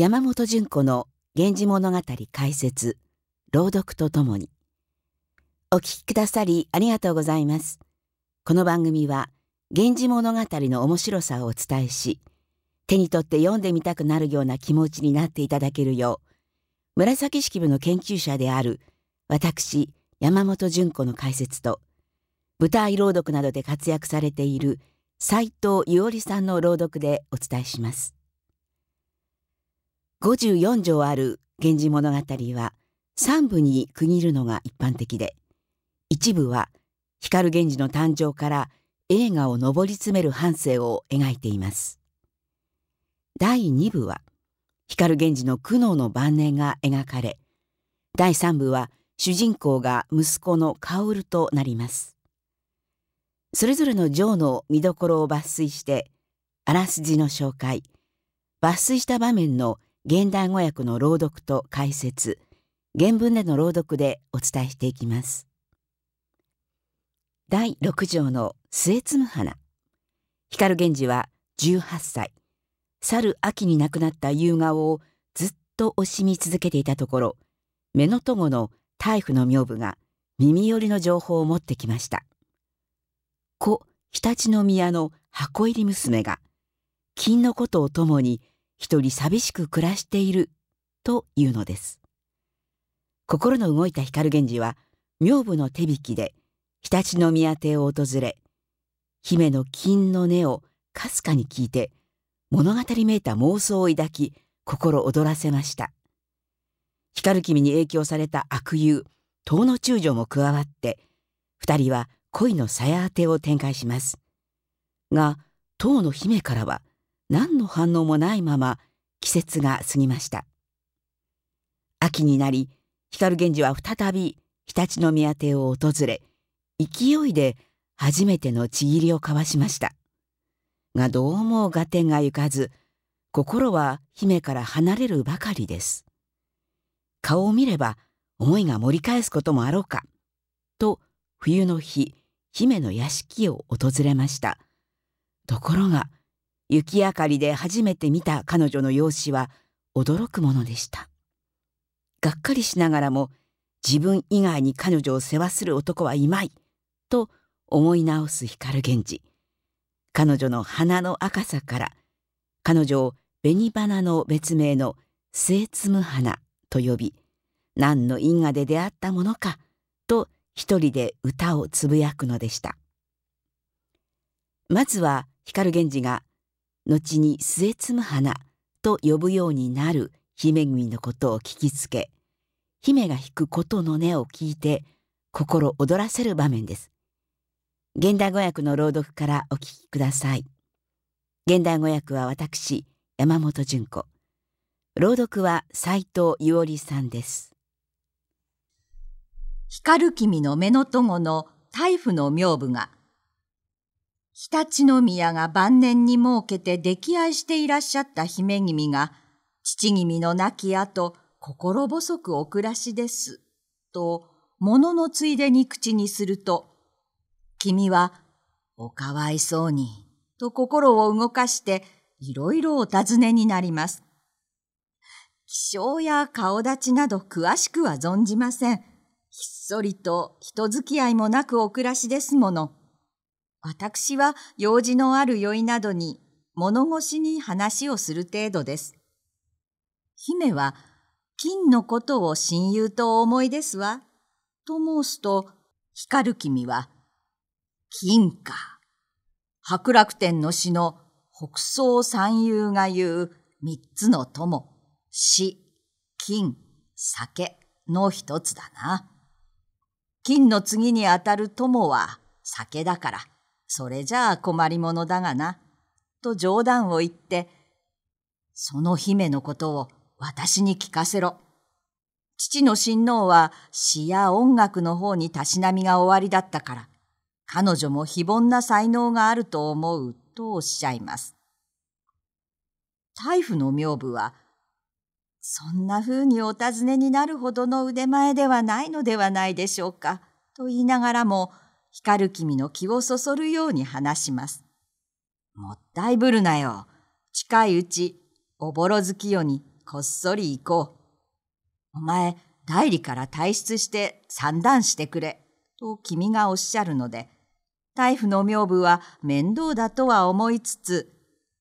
山本純子の源氏物語解説朗読とともに。お聞きくださりありがとうございます。この番組は源氏物語の面白さをお伝えし手に取って読んでみたくなるような気持ちになっていただけるよう紫式部の研究者である私山本純子の解説と舞台朗読などで活躍されている斉藤伊織さんの朗読でお伝えします。54条ある「源氏物語」は3部に区切るのが一般的で一部は光源氏の誕生から映画を上り詰める半生を描いています。第2部は光源氏の苦悩の晩年が描かれ第3部は主人公が息子の薫となります。それぞれの条の見どころを抜粋してあらすじの紹介抜粋した場面の現代語訳の朗読と解説原文での朗読でお伝えしていきます。第6条の末摘む花。光源氏は18歳。去る秋に亡くなった夕顔をずっと惜しみ続けていたところ目の友の大夫の女房が耳寄りの情報を持ってきました。故常陸宮の箱入り娘が金のことを共に一人寂しく暮らしている。というのです。心の動いた光源氏は女房の手引きで常陸宮邸を訪れ姫の金の音をかすかに聞いて物語めいた妄想を抱き心躍らせました。光君に影響された悪友遠野中将も加わって二人は恋の鞘当てを展開します。が当の姫からは何の反応もないまま季節が過ぎました。秋になり光源氏は再び常陸宮邸を訪れ勢いで初めてのちぎりを交わしました。がどうも合点がゆかず心は姫から離れるばかりです。顔を見れば思いが盛り返すこともあろうかと冬の日姫の屋敷を訪れました。ところが雪明かりで初めて見た彼女の容姿は驚くものでした。がっかりしながらも自分以外に彼女を世話する男はいまいと思い直す光源氏。彼女の花の赤さから彼女を紅花の別名の末摘花と呼び何の因果で出会ったものかと一人で歌をつぶやくのでした。まずは光源氏が後に末摘む花と呼ぶようになる姫君のことを聞きつけ姫が弾くことの音を聞いて心躍らせる場面です。現代語訳の朗読からお聞きください。現代語訳は私山本純子。朗読は斉藤伊織さんです。光君の目の友の大夫の名部が常陸宮が晩年に設けて溺愛していらっしゃった姫君が、父君の亡き後、心細くお暮らしです。と、物のついでに口にすると、君は、おかわいそうに、と心を動かして、いろいろお尋ねになります。気象や顔立ちなど詳しくは存じません。ひっそりと人付き合いもなくお暮らしですもの。私は用事のある酔いなどに物腰に話をする程度です。姫は金のことを親友と思いですわ。と申すと、光る君は、金か。白楽天の詩の北総三遊が言う三つの友、死、金、酒の一つだな。金の次にあたる友は酒だから。それじゃあ困りものだがな。と冗談を言って、その姫のことを私に聞かせろ。父の親王は詩や音楽の方にたしなみが終わりだったから、彼女も非凡な才能があると思うとおっしゃいます。大夫の名部は、そんな風にお尋ねになるほどの腕前ではないのではないでしょうか、と言いながらも、光る君の気をそそるように話します。もったいぶるなよ。近いうち、おぼろ月夜にこっそり行こう。お前、代理から退出して散断してくれ。と君がおっしゃるので、大夫の名部は面倒だとは思いつつ、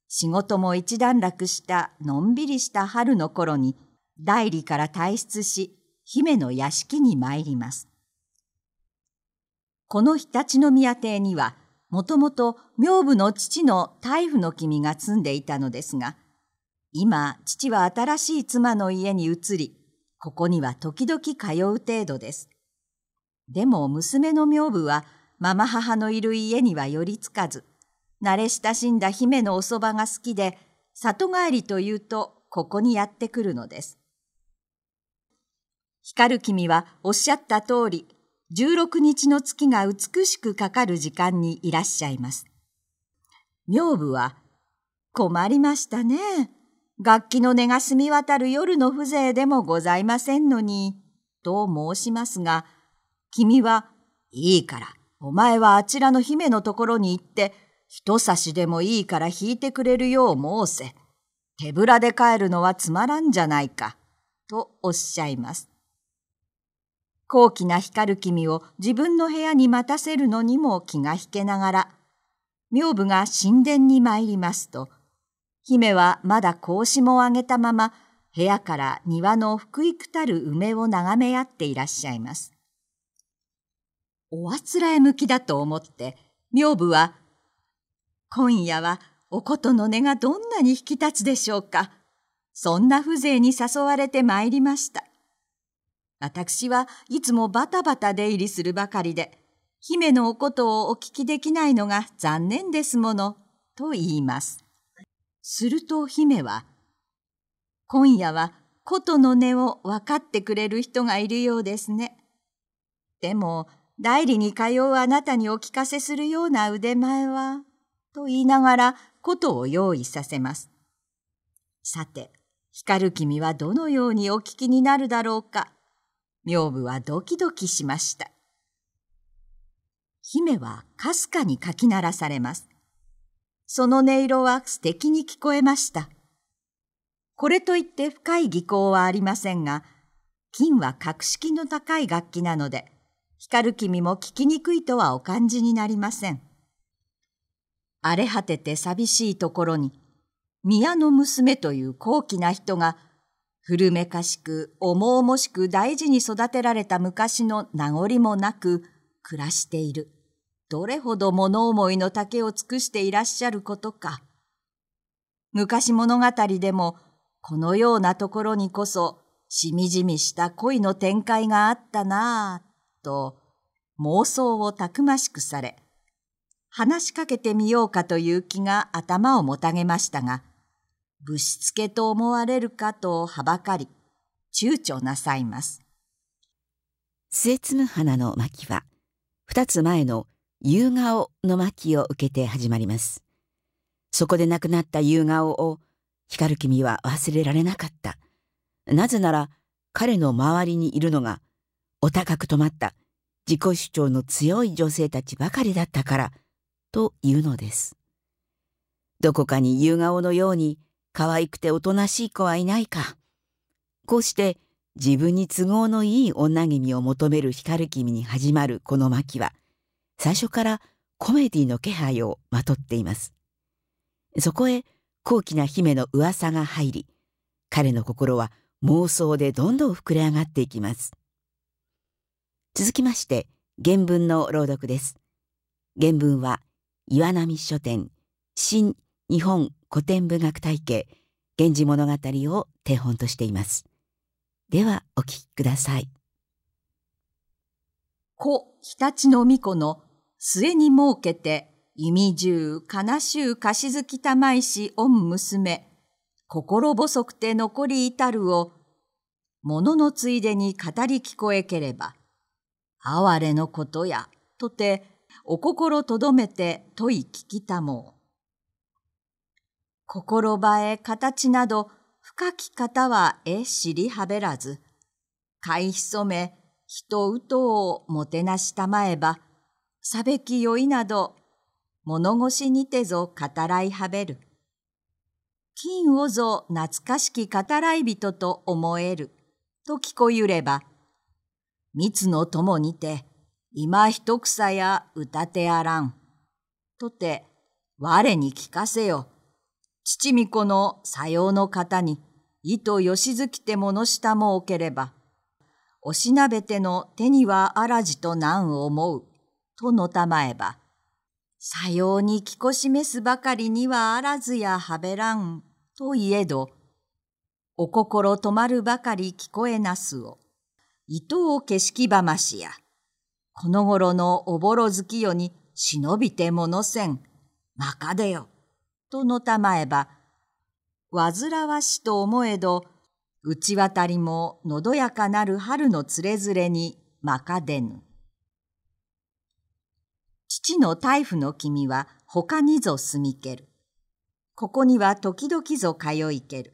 仕事も一段落したのんびりした春の頃に、代理から退出し、姫の屋敷に参ります。この常陸宮邸には、もともと名部の父の大夫の君が住んでいたのですが、今、父は新しい妻の家に移り、ここには時々通う程度です。でも娘の名部はママ母のいる家には寄りつかず、慣れ親しんだ姫のおそばが好きで、里帰りというとここにやってくるのです。光る君はおっしゃった通り、16日の月が美しくかかる時間にいらっしゃいます。名部は、困りましたね。楽器の音が澄み渡る夜の風情でもございませんのに、と申しますが、君は、いいから、お前はあちらの姫のところに行って、一差しでもいいから弾いてくれるよう申せ。手ぶらで帰るのはつまらんじゃないか。とおっしゃいます。高貴な光る君を自分の部屋に待たせるのにも気が引けながら、女部が神殿に参りますと、姫はまだ格子も上げたまま、部屋から庭の福育たる梅を眺め合っていらっしゃいます。おあつらえ向きだと思って、女部は、今夜はおことの音がどんなに引き立つでしょうか。そんな風情に誘われて参りました。私はいつもバタバタ出入りするばかりで、姫のおことをお聞きできないのが残念ですもの、と言います。すると姫は、今夜は琴の音を分かってくれる人がいるようですね。でも、代理に通うあなたにお聞かせするような腕前は、と言いながらことを用意させます。さて、光る君はどのようにお聞きになるだろうか。女部はドキドキしました。姫はかすかにかき鳴らされます。その音色は素敵に聞こえました。これといって深い技巧はありませんが、金は格式の高い楽器なので、光る君も聞きにくいとはお感じになりません。荒れ果てて寂しいところに、宮の娘という高貴な人が、古めかしく重々しく大事に育てられた昔の名残もなく暮らしている。どれほど物思いの丈を尽くしていらっしゃることか。昔物語でも、このようなところにこそ、しみじみした恋の展開があったなぁと妄想をたくましくされ、話しかけてみようかという気が頭をもたげましたが、ぶしつけと思われるかとはばかり、躊躇なさいます。末摘む花の巻は、二つ前の夕顔の巻を受けて始まります。そこで亡くなった夕顔を、光る君は忘れられなかった。なぜなら、彼の周りにいるのが、お高く止まった自己主張の強い女性たちばかりだったからというのです。どこかに夕顔のように可愛くておとなしい子はいないか。こうして自分に都合のいい女君を求める光君に始まるこの巻は最初からコメディの気配をまとっています。そこへ高貴な姫の噂が入り彼の心は妄想でどんどん膨れ上がっていきます。続きまして原文の朗読です原文は岩波書店新日本古典文学体系源氏物語を手本としていますではお聞きください故常陸の巫女の末に設けて意味中悲しゅう貸し月玉石御娘心細くて残り至るを物のついでに語り聞こえければ哀れのことや、とて、お心とどめて問い聞きたもう。心ばえ形など深き方はえ知りはべらず、かい潜め人うとをもてなしたまえば、さべきよいなど、物腰にてぞ語らいはべる。金をぞ懐かしき語らい人と思える、と聞こゆれば、蜜の友にて、今一草や歌てあらん。とて、我に聞かせよ。父巫女のさようの方に、意と吉月てものしたもおければ、おしなべての手にはあらじと難思う、とのたまえば、さように着こしめすばかりにはあらずやはべらん、といえど、お心止まるばかり聞こえなすを、糸を景色ばましや、この頃のおぼろ月夜に忍びてものせん、まかでよ、とのたまえば、煩わしと思えど、内渡りものどやかなる春のつれづれにまかでぬ。父の大夫の君は他にぞ住みける。ここには時々ぞ通いける。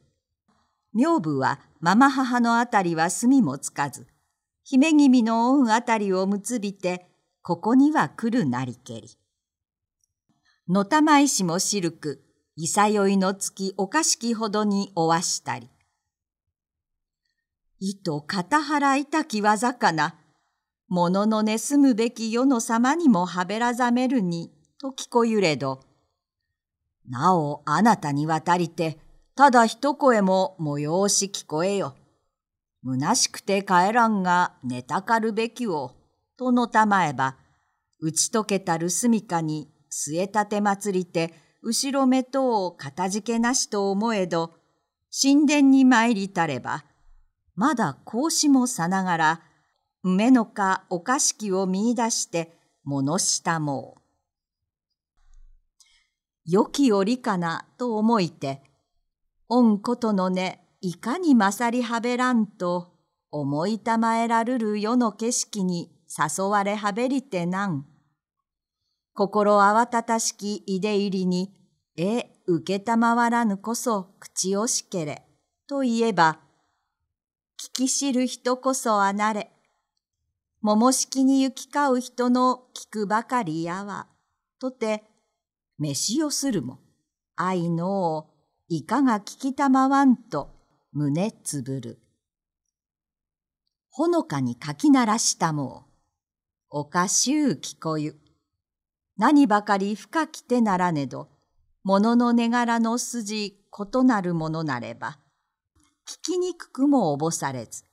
女房はママ母のあたりは住みもつかず、姫君の恩あたりを結びて、ここには来るなりけり。のたまいしもしるく、いさよいの月おかしきほどにおわしたり。いと片腹いたきわざかな、もののね住むべき世の様にもはべらざめるに、と聞こゆれど、なおあなたに渡りて、ただ一声も催し聞こえよ。虚しくて帰らんが寝たかるべきを、とのたまえば、打ち解けたるすみかに据え立て祭りて、後ろめとをかたじけなしと思えど、神殿に参りたれば、まだ格子もさながら、梅のかおかしきを見出して、物したもう。良き折かなと思いて、恩ことのね、いかに勝りはべらんと、思いたまえらるる世の景色に誘われはべりてなん。心慌たたしきいで入りに、え、受けたまわらぬこそ口をしけれ、と言えば、聞き知る人こそあなれ、桃敷に行き交う人の聞くばかりやわ、とて、飯をするも、愛のをいかが聞きたまわんと胸つぶる。ほのかにかきならしたもう、おかしゅう聞こゆ。何ばかり深きてならねど、ものの寝柄の筋異なるものなれば、聞きにくくもおぼされず、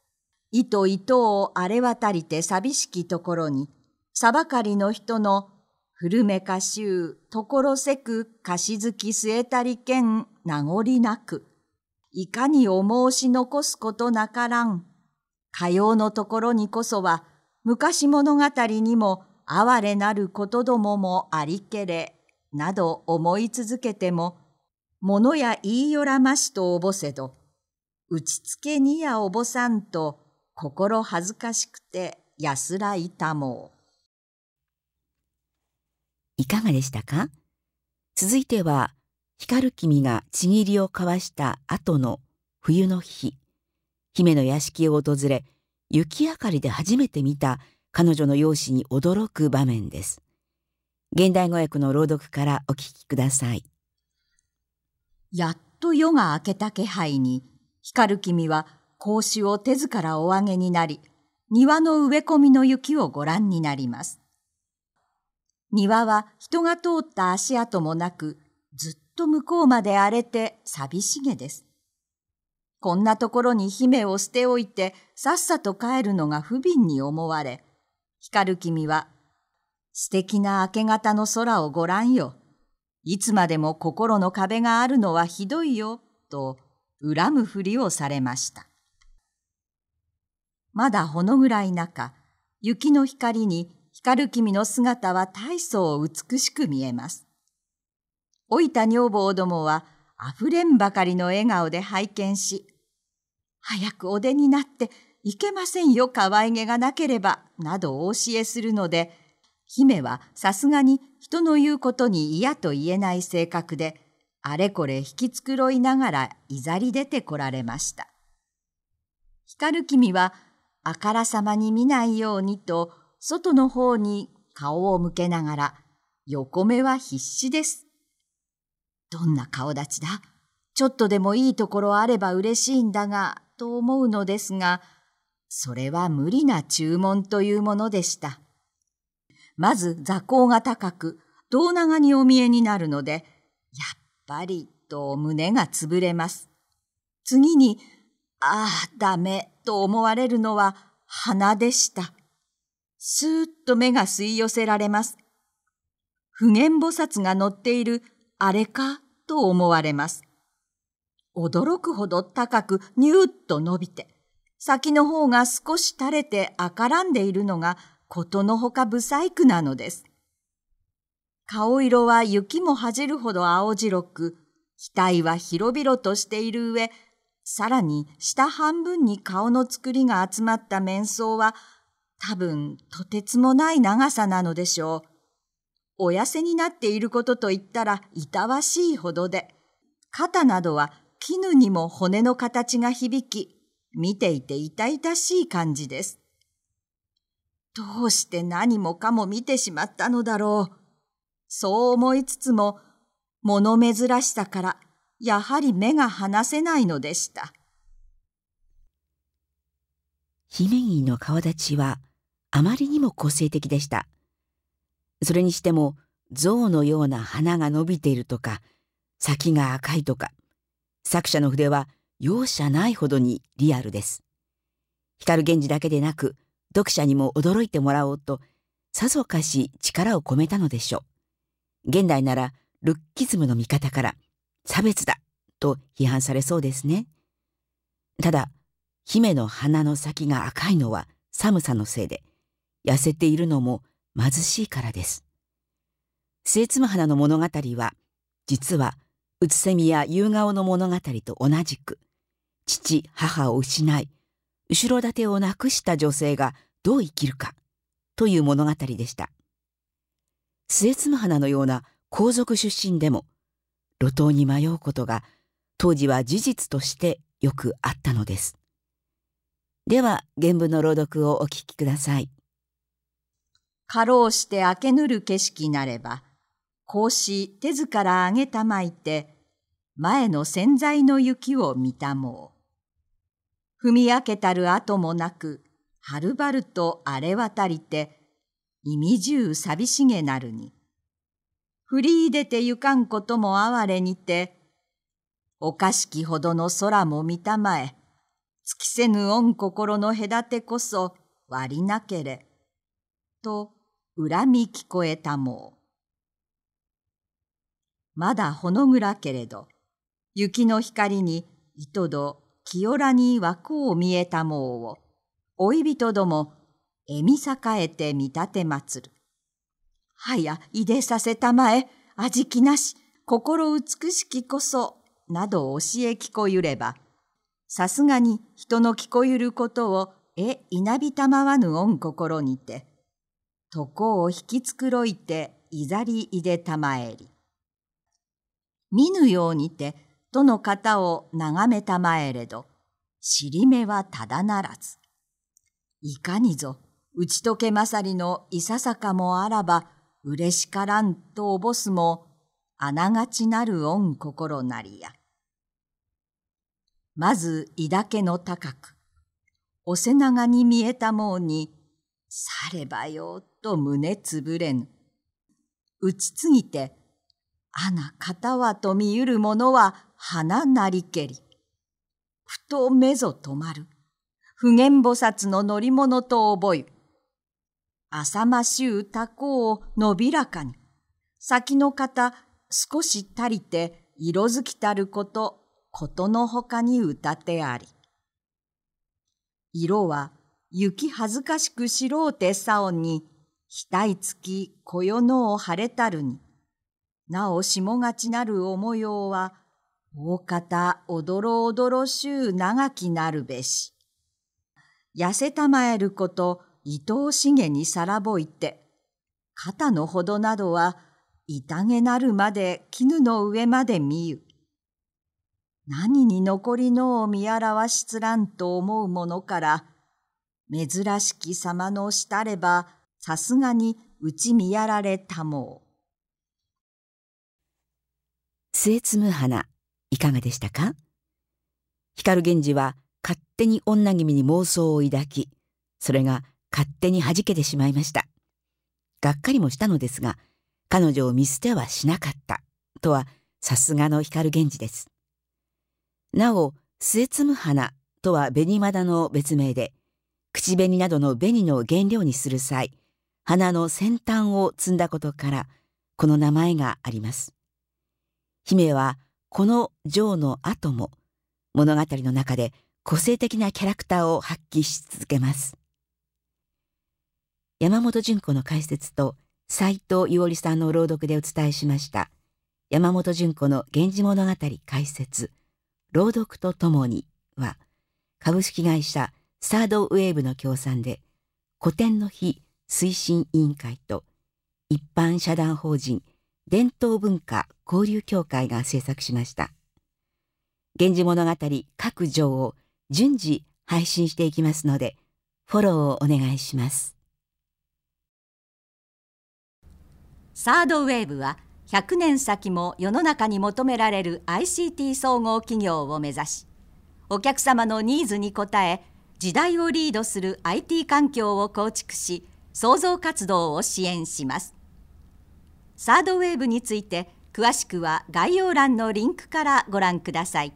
糸糸をあれ渡りて寂しきところに、さばかりの人の古めかしゅう、ところせくかしずき据えたりけん名残なく、いかにお申し残すことなからん。かようのところにこそは、昔物語にも哀れなることどももありけれ、など思い続けても、物や言いよらましとおぼせど、打ちつけにやおぼさんと心恥ずかしくて安らいたもう。いかがでしたか？続いては光る君がちぎりを交わした後の冬の日姫の屋敷を訪れ雪明かりで初めて見た彼女の容姿に驚く場面です。現代語訳の朗読からお聞きください。やっと夜が明けた気配に光る君は格子を手ずからお上げになり庭の植え込みの雪をご覧になります。庭は人が通った足跡もなく、ずっと向こうまで荒れて寂しげです。こんなところに姫を捨ておいて、さっさと帰るのが不憫に思われ、光る君は、素敵な明け方の空をご覧よ。いつまでも心の壁があるのはひどいよ、と恨むふりをされました。まだほの暗い中、雪の光に光る君の姿は大層美しく見えます。老いた女房どもは溢れんばかりの笑顔で拝見し、早くお出になっていけませんよ可愛げがなければ、などお教えするので、姫はさすがに人の言うことに嫌と言えない性格で、あれこれ引き繕いながらいざり出てこられました。光る君はあからさまに見ないようにと外の方に顔を向けながら、横目は必死です。どんな顔立ちだ？ちょっとでもいいところあれば嬉しいんだが、と思うのですが、それは無理な注文というものでした。まず座高が高く、胴長にお見えになるので、やっぱりと胸が潰れます。次に、ああ、ダメと思われるのは鼻でした。スーッと目が吸い寄せられます。普賢菩薩が乗っているあれかと思われます。驚くほど高くニューッと伸びて、先の方が少し垂れて赤らんでいるのがことのほか不細工なのです。顔色は雪も恥じるほど青白く、額は広々としている上、さらに下半分に顔の作りが集まった面相は、多分とてつもない長さなのでしょう。お痩せになっていることと言ったらいたわしいほどで、肩などは絹にも骨の形が響き、見ていて痛々しい感じです。どうして何もかも見てしまったのだろう。そう思いつつも、物珍しさから、やはり目が離せないのでした。姫君の顔立ちは、あまりにも個性的でした。それにしても象のような花が伸びているとか先が赤いとか作者の筆は容赦ないほどにリアルです。光源氏だけでなく読者にも驚いてもらおうとさぞかし力を込めたのでしょう。現代ならルッキズムの見方から差別だと批判されそうですね。ただ姫の花の先が赤いのは寒さのせいで痩せているのも貧しいからです。末妻花の物語は、実は、うつせみや夕顔の物語と同じく、父、母を失い、後ろ盾をなくした女性がどう生きるか、という物語でした。末妻花のような皇族出身でも、路頭に迷うことが、当時は事実としてよくあったのです。では、原文の朗読をお聞きください。かろうして明けぬる景色なれば、こうし手ずからあげたまいて、前の洗剤の雪を見たもう。踏み明けたる跡もなく、はるばると荒れ渡りて、意味中寂しげなるに。振り入れてゆかんことも哀れにて、おかしきほどの空も見たまえ、尽きせぬ恩心の隔てこそ割りなけれ。と、恨み聞こえたもう。まだほの暗けれど、雪の光に糸戸清らに枠を見えたもうを、老い人ども、えみ栄えて見立てまつる。はや、いでさせたまえ、味気なし、心美しきこそ、など教え聞こゆれば、さすがに人の聞こゆることを、え、いなびたまわぬ恩心にて、床を引き繕いていざりいでたまえり。見ぬようにて、との方を眺めたまえれど、尻目はただならず。いかにぞ、打ち解けまさりのいささかもあらば、嬉しからんとおぼすも、あながちなる恩心なりや。まず、いだけの高く、お背長に見えたもうに、さればよと胸つぶれぬ。打ちつぎて、あな方はと見ゆる者は花なりけり。ふと目ぞ止まる。普賢菩薩の乗り物と覚え。浅ましゅうたこをのびらかに。先の方少し足りて色づきたること、ことのほかに歌ってあり。色は雪恥ずかしくしろうてさおに、額つきこよのを晴れたるに。なおしもがちなるお模様は、大方おどろおどろしゅう長きなるべし。痩せたまえること、伊藤茂にさらぼいて、肩のほどなどは、痛げなるまで絹の上まで見ゆ。何に残りのを見表しつらんと思うものから、珍しき様のしたれば、さすがに打ち見やられたもう。末摘む花、いかがでしたか？光源氏は勝手に女君に妄想を抱き、それが勝手に弾けてしまいました。がっかりもしたのですが、彼女を見捨てはしなかった、とはさすがの光源氏です。なお、末摘む花とは紅まだの別名で、口紅などの紅の原料にする際、花の先端を摘んだことから、この名前があります。姫はこの女王の後も物語の中で個性的なキャラクターを発揮し続けます。山本純子の解説と斉藤伊織さんの朗読でお伝えしました山本純子の源氏物語解説朗読とともには株式会社サードウェーブの協賛で古典の日推進委員会と一般社団法人伝統文化交流協会が制作しました。源氏物語各条を順次配信していきますので、フォローをお願いします。サードウェーブは100年先も世の中に求められる ICT 総合企業を目指し、お客様のニーズに応え、時代をリードする IT 環境を構築し、創造活動を支援します。サードウェーブについて詳しくは概要欄のリンクからご覧ください。